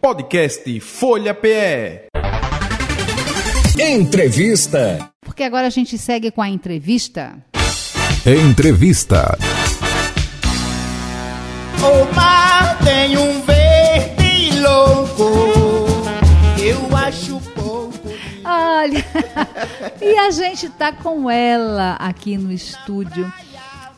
Podcast Folha PE. Entrevista. Porque agora a gente segue com a entrevista. Entrevista. O mar tem um verde louco, eu acho pouco. Olha, e a gente tá com ela aqui no estúdio.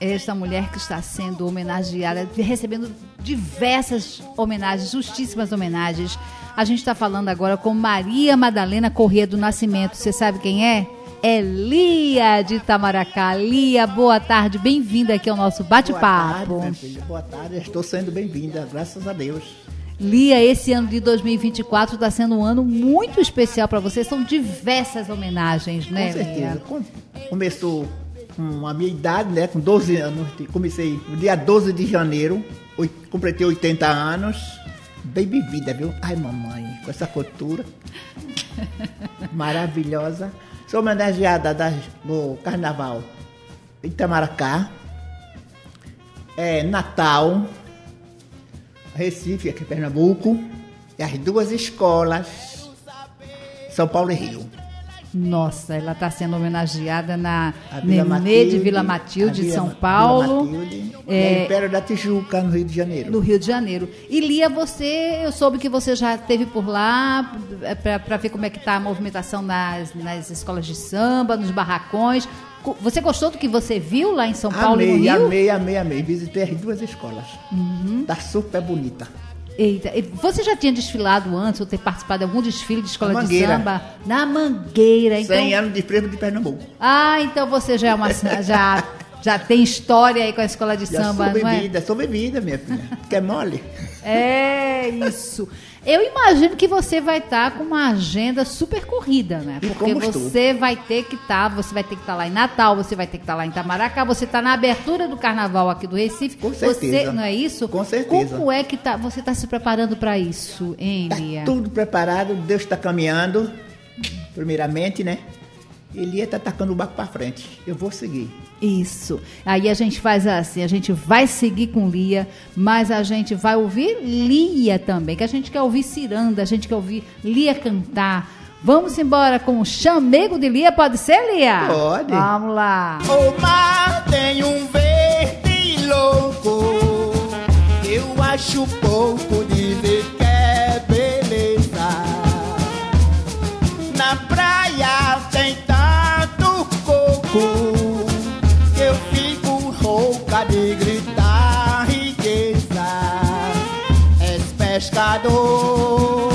Esta mulher que está sendo homenageada, recebendo diversas homenagens, justíssimas homenagens. A gente está falando agora com Maria Madalena Corrêa do Nascimento. Você sabe quem é? É Lia de Itamaracá. Lia, boa tarde, bem-vinda aqui ao nosso Boa tarde, bate-papo. minha filha. Boa tarde, estou sendo bem-vinda, graças a Deus. Lia, esse ano de 2024 está sendo um ano muito especial para você. São diversas homenagens, né? Com certeza. Lia? Com- Começou com a minha idade, né? Com 12 anos. Comecei no dia 12 de janeiro, completei 80 anos. Bem vivida, viu? Ai, mamãe, com essa cultura maravilhosa. Sou homenageada da- no Carnaval Itamaracá, é, Natal, Recife, aqui em Pernambuco, e as duas escolas, São Paulo e Rio. Nossa, ela está sendo homenageada na Vila Nenê Matilde, de Vila Matilde, de Vila- São Vila Paulo, Matilde, é, Império da Tijuca, no Rio de Janeiro. no Rio de Janeiro. E Lia, você, eu soube que você já esteve por lá para ver como é que está a movimentação nas, nas escolas de samba, nos barracões. Você gostou do que você viu lá em São Paulo e no amei, Rio? Uhum. amei, amei, amei. Visitei as duas escolas. Tá super bonita. Eita, você já tinha desfilado antes ou ter participado de algum desfile de escola de samba? Na Mangueira, então. 100 anos de frevo de Pernambuco. Ah, então você já é uma já já tem história aí com a escola de Já samba, sou é? bebida, sou bebida, minha filha. Quer mole? É isso. Eu imagino que você vai estar com uma agenda super corrida, né? Porque você vai ter que estar, você vai ter que estar lá em Natal, você vai ter que estar lá em Itamaracá, você está na abertura do carnaval aqui do Recife. Com Você, certeza. não é isso? Com certeza. Como é que tá, você está se preparando para isso, hein, Lia? Tudo preparado, Deus está caminhando, primeiramente, né? Ele está tacando o barco para frente. Eu vou seguir. Isso. Aí a gente faz assim, a gente vai seguir com Lia, mas a gente vai ouvir Lia também, que a gente quer ouvir Ciranda, a gente quer ouvir Lia cantar. Vamos embora com o chamego de Lia, pode ser, Lia? Pode. Vamos lá. O mar tem um verde pescador,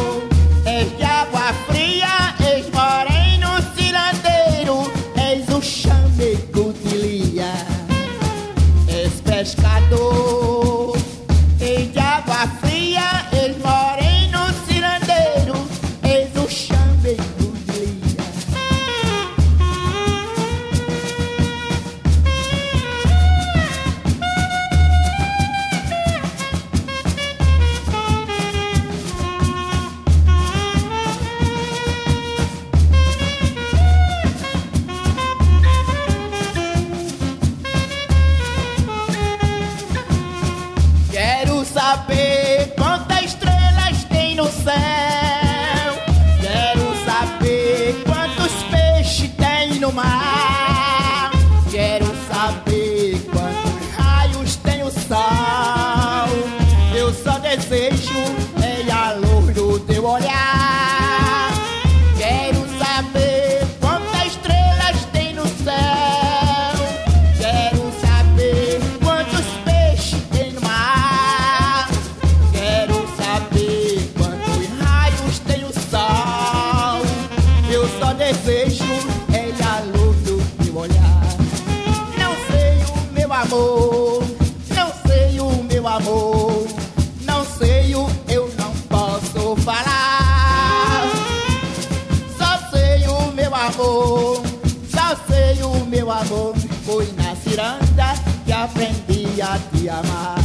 amor, só sei o meu amor. Foi na ciranda que aprendi a te amar.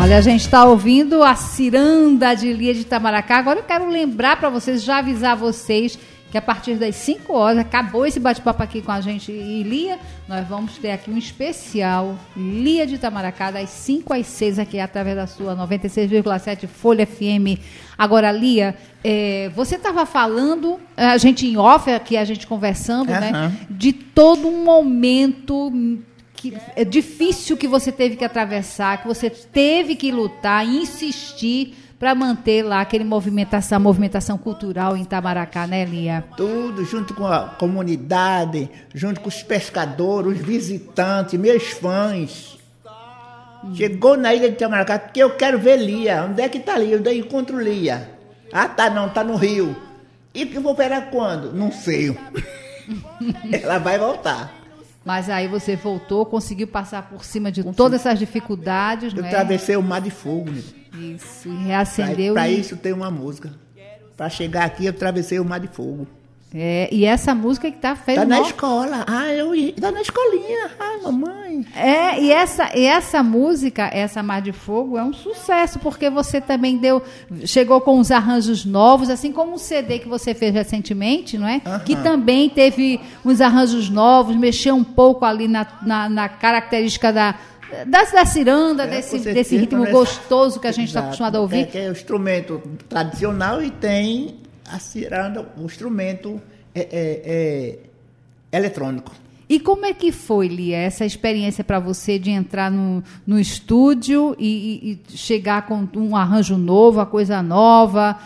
Olha, a gente está ouvindo a ciranda de Lia de Itamaracá. Agora eu quero lembrar para vocês, já avisar vocês que a partir das 5 horas, acabou esse bate-papo aqui com a gente e Lia, nós vamos ter aqui um especial Lia de Itamaracá, das 5 às 6, aqui através da sua 96,7 Folha FM. Agora, Lia, é, você estava falando, a gente em off aqui, a gente conversando, né? Aham. De todo um momento que é difícil que você teve que atravessar, que você teve que lutar, insistir para manter lá aquele movimentação, movimentação cultural em Itamaracá, né, Lia? Tudo junto com a comunidade, junto com os pescadores, os visitantes, meus fãs. Chegou na ilha de Itamaracá, porque eu quero ver Lia. Onde é que tá Lia? Onde eu encontro Lia? Ah, tá não, tá no Rio. E que vou pegar quando? Não sei. Ela vai voltar. Mas aí você voltou, conseguiu passar por cima de todas essas dificuldades, Eu é? atravessei o mar de fogo. né? Isso, e reacendeu. Para e- isso tem uma música. Para chegar aqui eu atravessei o mar de fogo. É, e essa música que tá fez Tá na escola. Ah, eu tá na escolinha. Ai, mamãe. É, e essa, e essa música, essa Mar de Fogo, é um sucesso, porque você também deu. Chegou com uns arranjos novos, assim como um CD que você fez recentemente, não é? Que também teve uns arranjos novos, mexeu um pouco ali na, na, na característica da. Da, da ciranda, É, desse, desse ritmo gostoso que a gente está acostumado a ouvir. É, que é o instrumento tradicional e tem a ciranda, o instrumento é, é, é eletrônico. E como é que foi, Lia, essa experiência para você de entrar no, no estúdio e, e- chegar com um arranjo novo, a coisa nova?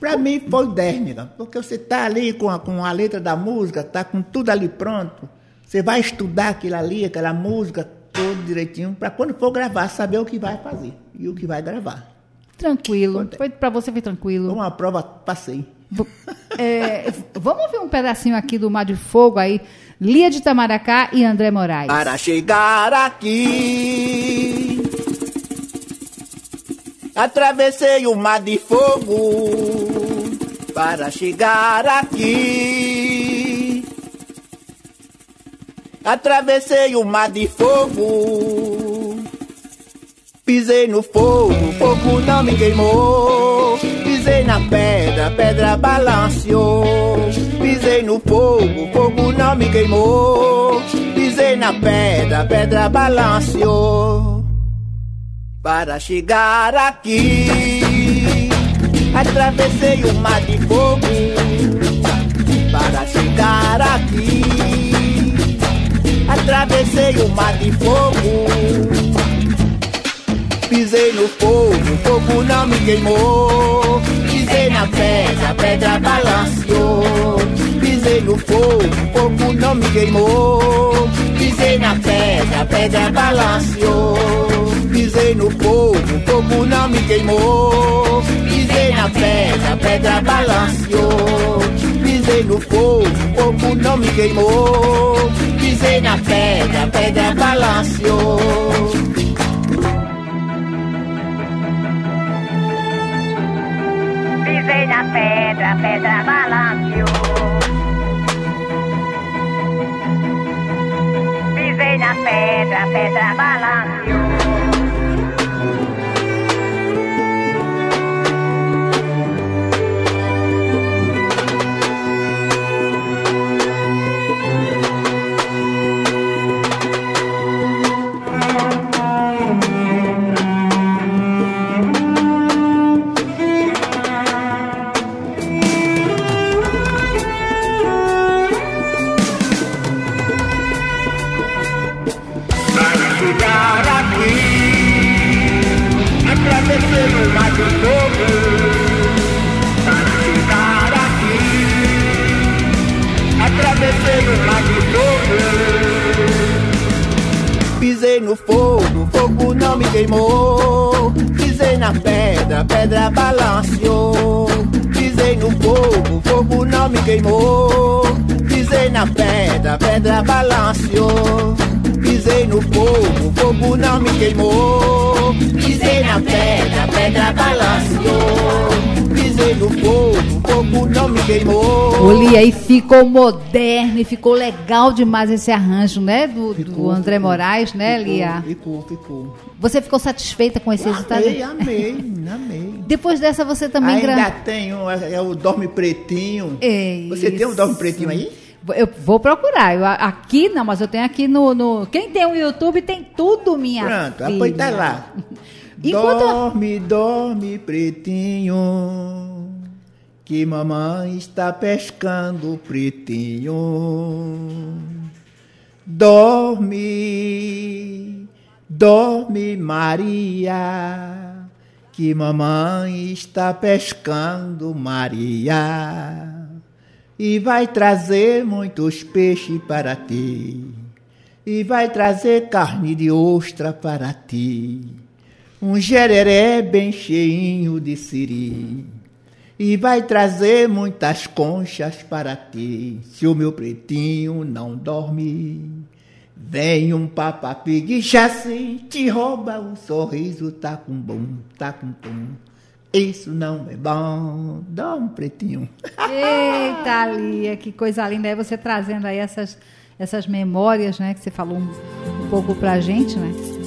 Para mim foi térmica, porque você tá ali com a, com a letra da música, tá com tudo ali pronto. Você vai estudar aquilo ali, aquela música, tudo direitinho, para quando for gravar, saber o que vai fazer e o que vai gravar. Tranquilo. Foi- para você foi tranquilo. uma prova, passei. É, vamos ouvir um pedacinho aqui do Mar de Fogo aí, Lia de Tamaracá e André Moraes. Para chegar aqui, atravessei o mar de fogo. Para chegar aqui, atravessei o mar de fogo. Pisei no fogo, fogo não me queimou. Pisei na pedra, pedra balanceou. Pisei no fogo, fogo não me queimou. Pisei na pedra, pedra balanceou. Para chegar aqui, atravessei o mar de fogo. Para chegar aqui, atravessei o mar de fogo. Pisei no fogo, fogo não me queimou. Pisei na pedra, pedra balanceou. Pisei no fogo, fogo não me queimou. Pisei na pedra, pedra balanceou. Pisei no fogo, fogo não me queimou. Pisei na pedra, pedra balanceou. Pisei no fogo, fogo não me queimou. Pisei na pedra, pedra balanceou. Pedra, pedra balanceou. Pisei na pedra, pedra balanceou. Fogo, fogo não me queimou. Pisei na pedra, pedra balanceou. Pisei no fogo, fogo não me queimou. Pisei na pedra, pedra balanceou. Pisei no fogo, fogo não me queimou. Pisei na pedra, pedra balanceou. Pisei no fogo, fogo não me queimou. Ô, Lia, aí ficou moderno e ficou legal demais esse arranjo, né? Do, do Ficou, André ficou. Moraes, né, Ficou, Lia? Ficou, ficou. Você ficou satisfeita com esse resultado? Amei, amei, amei. depois dessa você também Ainda gra... tem um, é é o Dorme Pretinho. É Você tem um Dorme isso. Pretinho aí? Eu vou procurar. Eu, aqui não, mas eu tenho aqui no, no- Quem tem o YouTube tem tudo, minha Pronto, filha. apoio tá lá. Enquanto- Dorme, dorme, pretinho, que mamãe está pescando, pretinho. Dorme, dorme, Maria, que mamãe está pescando, Maria. E vai trazer muitos peixes para ti. E vai trazer carne de ostra para ti. Um jereré bem cheinho de siri. E vai trazer muitas conchas para ti. Se o meu pretinho não dorme, vem um papapig assim, te rouba o sorriso, tá com bom, tá com pum. Isso não é bom. Dorme, pretinho. Eita, Lia, que coisa linda. É você trazendo aí essas, essas memórias, né? Que você falou um, um pouco pra gente, né?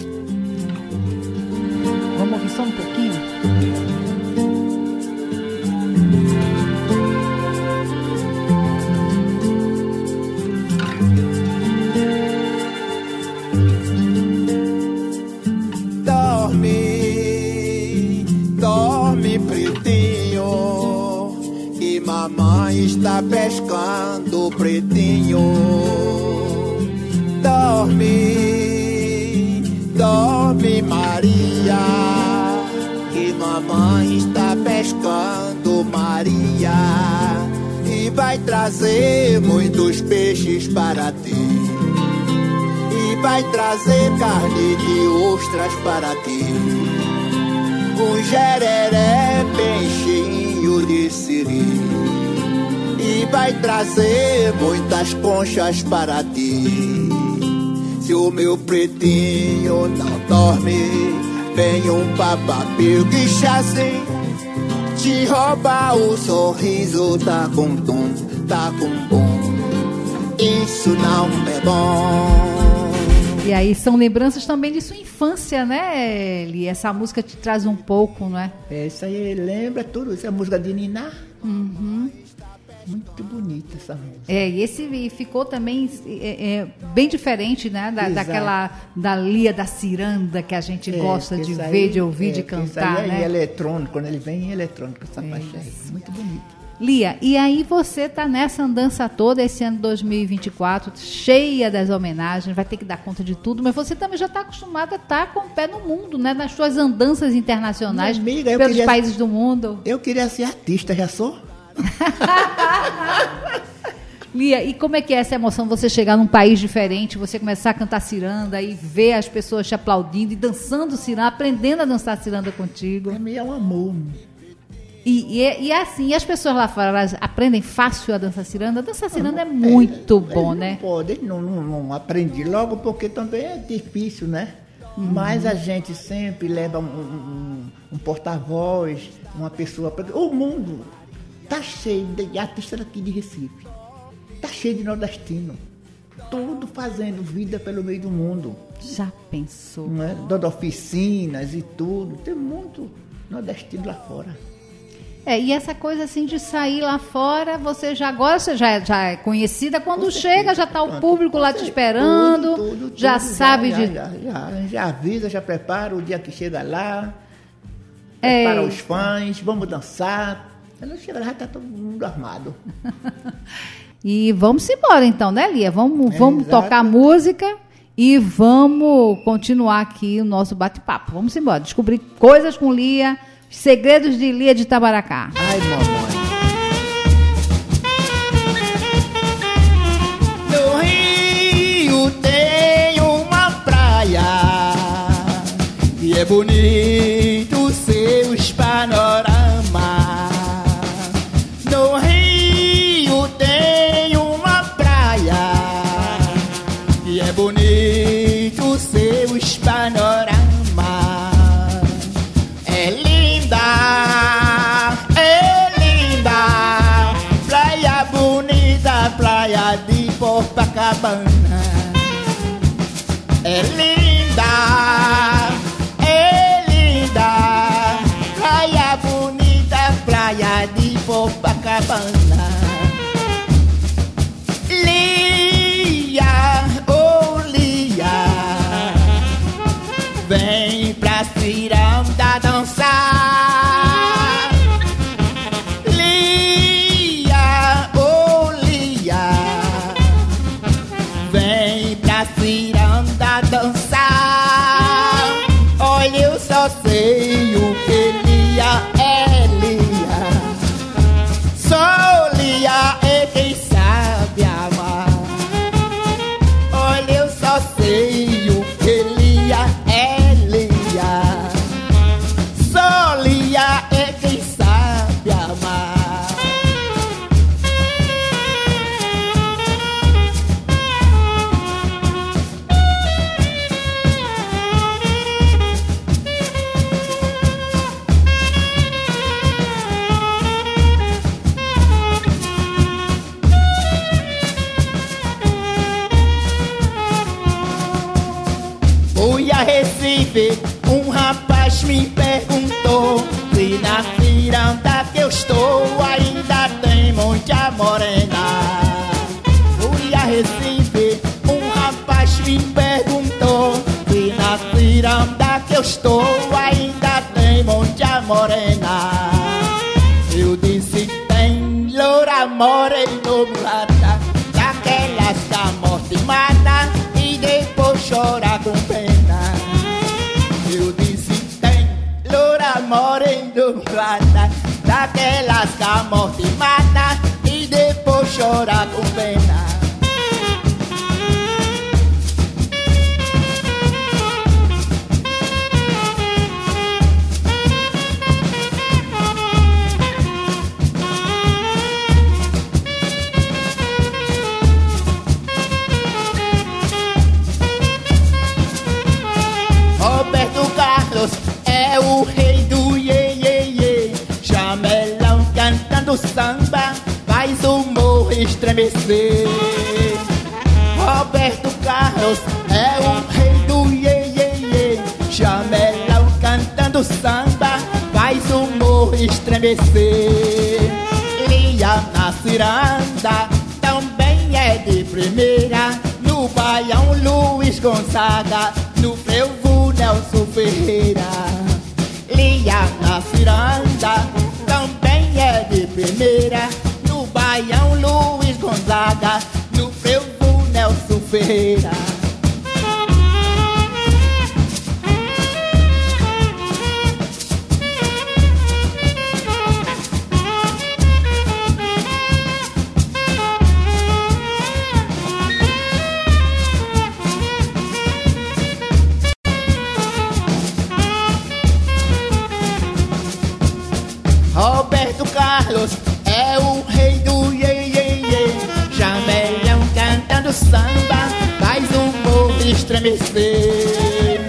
Ostras para ti. Um jereré bem cheinho de siri. E vai trazer muitas conchas para ti. Se o meu pretinho não dorme, vem um papapio que chassi. Te rouba o sorriso, tá com tum, tá com bom. Isso não é bom. E aí são lembranças também de sua infância, né, Lia? Essa música te traz um pouco, não é? É, isso aí lembra tudo, isso é música de Niná. Muito bonita essa música. É, e esse ficou também é, é, bem diferente, né? Da, daquela da Lia da Ciranda que a gente gosta É, que de isso ver, aí- de ouvir, é, de que Isso cantar, aí é né? eletrônico, quando ele vem em eletrônico, essa faixa aí. Muito bonita. Lia, e aí você tá nessa andança toda esse ano 2024, cheia das homenagens, vai ter que dar conta de tudo, mas você também já está acostumada a estar com o pé no mundo, né? Nas suas andanças internacionais Minha amiga, eu pelos queria- países do mundo. Eu queria ser artista, já sou. Lia, e como é que é essa emoção você chegar num país diferente, você começar a cantar ciranda e ver as pessoas te aplaudindo e dançando ciranda, aprendendo a dançar ciranda contigo? É um amor. E, e, e é assim, as pessoas lá fora, aprendem fácil a dançar ciranda? Dançar ciranda é muito bom, Eles né? Não pode, não, não, não aprendi logo porque também é difícil, né? Mas a gente sempre leva um, um- um porta-voz, uma pessoa. pra- O mundo tá cheio de artistas aqui de Recife. Tá cheio de nordestino. Tudo fazendo vida pelo meio do mundo. Já pensou? Não é? Dando oficinas e tudo. Tem muito nordestino lá fora. É, e essa coisa assim de sair lá fora, você já gosta, já, já é conhecida, quando chega já está o Pronto. público lá te esperando, tudo, tudo, já tudo, sabe já, de... Já, já, já avisa, já prepara o dia que chega lá. É. Prepara os fãs, vamos dançar. Quando chega lá, já tá todo mundo armado. E vamos embora então, né, Lia? Vamos, É, vamos exato. tocar música e vamos continuar aqui o nosso bate-papo. Vamos embora, descobrir coisas com Lia, segredos de Lia de Tabaracá. Ai, mamãe. No Rio tem uma praia e é bonito pra da tá dançar. Loura morena mulata Daquelas que a morte mata e depois chora com pena. Eu disse tem loura morena mulata Daquelas que a morte mata e depois chora com pena cantando samba faz o morro estremecer. Roberto Carlos é o rei do iê, iê, iê. Jamelão cantando samba faz o morro estremecer. Lia na ciranda também é de primeira. No Baião Luiz Gonzaga, no Frevo Nelson Ferreira. Lia na ciranda de primeira. No Baião Luiz Gonzaga, no Frevo Nelson Ferreira. Estremecer.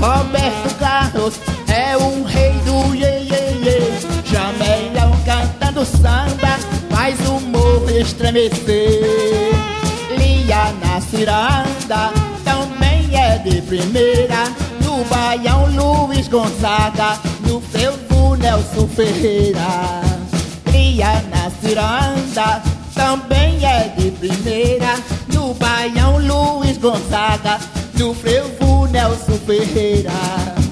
Roberto Carlos é o rei do iê, iê, iê. Jamelão cantando samba faz o morro estremecer. Lia na ciranda também é de primeira. No Baião Luiz Gonzaga, no Frevo Nelson Ferreira. Lia na ciranda também é de primeira. No Baião Luiz Gonzaga, no Frevo Nelson Ferreira.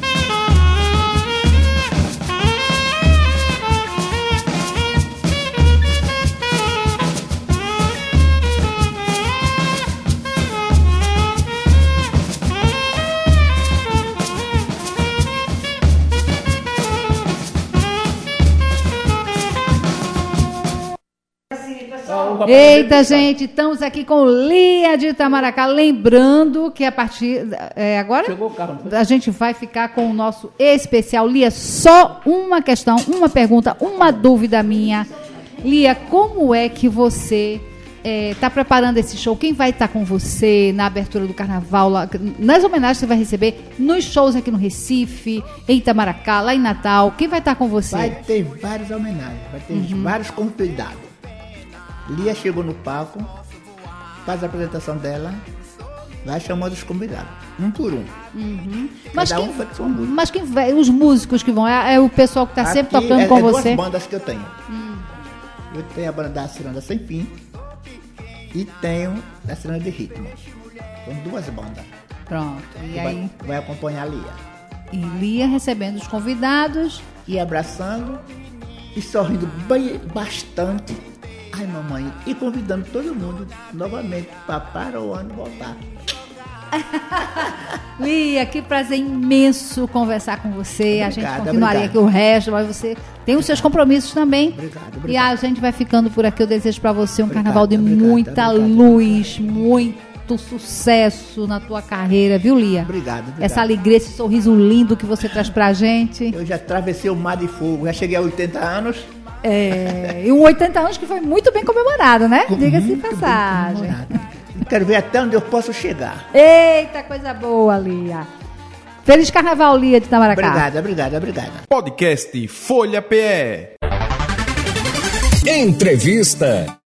Eita, gente, estamos aqui com Lia de Itamaracá. Lembrando que a partir. é, agora Chegou o carro, foi? a gente vai ficar com o nosso especial. Lia, só uma questão, uma pergunta, uma dúvida minha. Lia, como é que você está preparando esse show? Quem vai estar com você na abertura do carnaval? lá- nas homenagens que você vai receber, nos shows aqui no Recife, em Itamaracá, lá em Natal? Quem vai estar com você? Vai ter várias homenagens, vai ter vários convidados. Lia chegou no palco, faz a apresentação dela, vai chamando os convidados, um por um. Mas Cada quem, um sua música. mas quem vai, os músicos que vão, é, é o pessoal que está sempre tocando é, com é você? Hum. duas bandas que eu tenho. Eu tenho a banda da Ciranda Sem Fim e tenho a Ciranda de Ritmo. São duas bandas. Pronto. E aí, vai, vai acompanhar a Lia. E Lia recebendo os convidados. E abraçando e sorrindo bem, bastante. Ai, mamãe. E convidando todo mundo novamente para para o ano voltar. Lia, que prazer imenso conversar com você. a gente continuaria obrigada. aqui o resto, mas você tem os seus compromissos também. Obrigado, E obrigado. a gente vai ficando por aqui. Eu desejo para você um Obrigado, carnaval de obrigado, muita obrigado. luz, muito sucesso na tua carreira, viu, Lia? Obrigado, obrigado. Essa alegria, esse sorriso lindo que você traz pra gente. Eu já atravessei o mar de fogo, já cheguei a 80 anos. É, e um 80 anos que foi muito bem comemorado, né? Diga-se passagem. Quero ver até onde eu posso chegar. Eita, coisa boa, Lia. Feliz Carnaval, Lia de Tamaracá. Obrigada, obrigada, obrigada. Podcast Folha PE. Entrevista.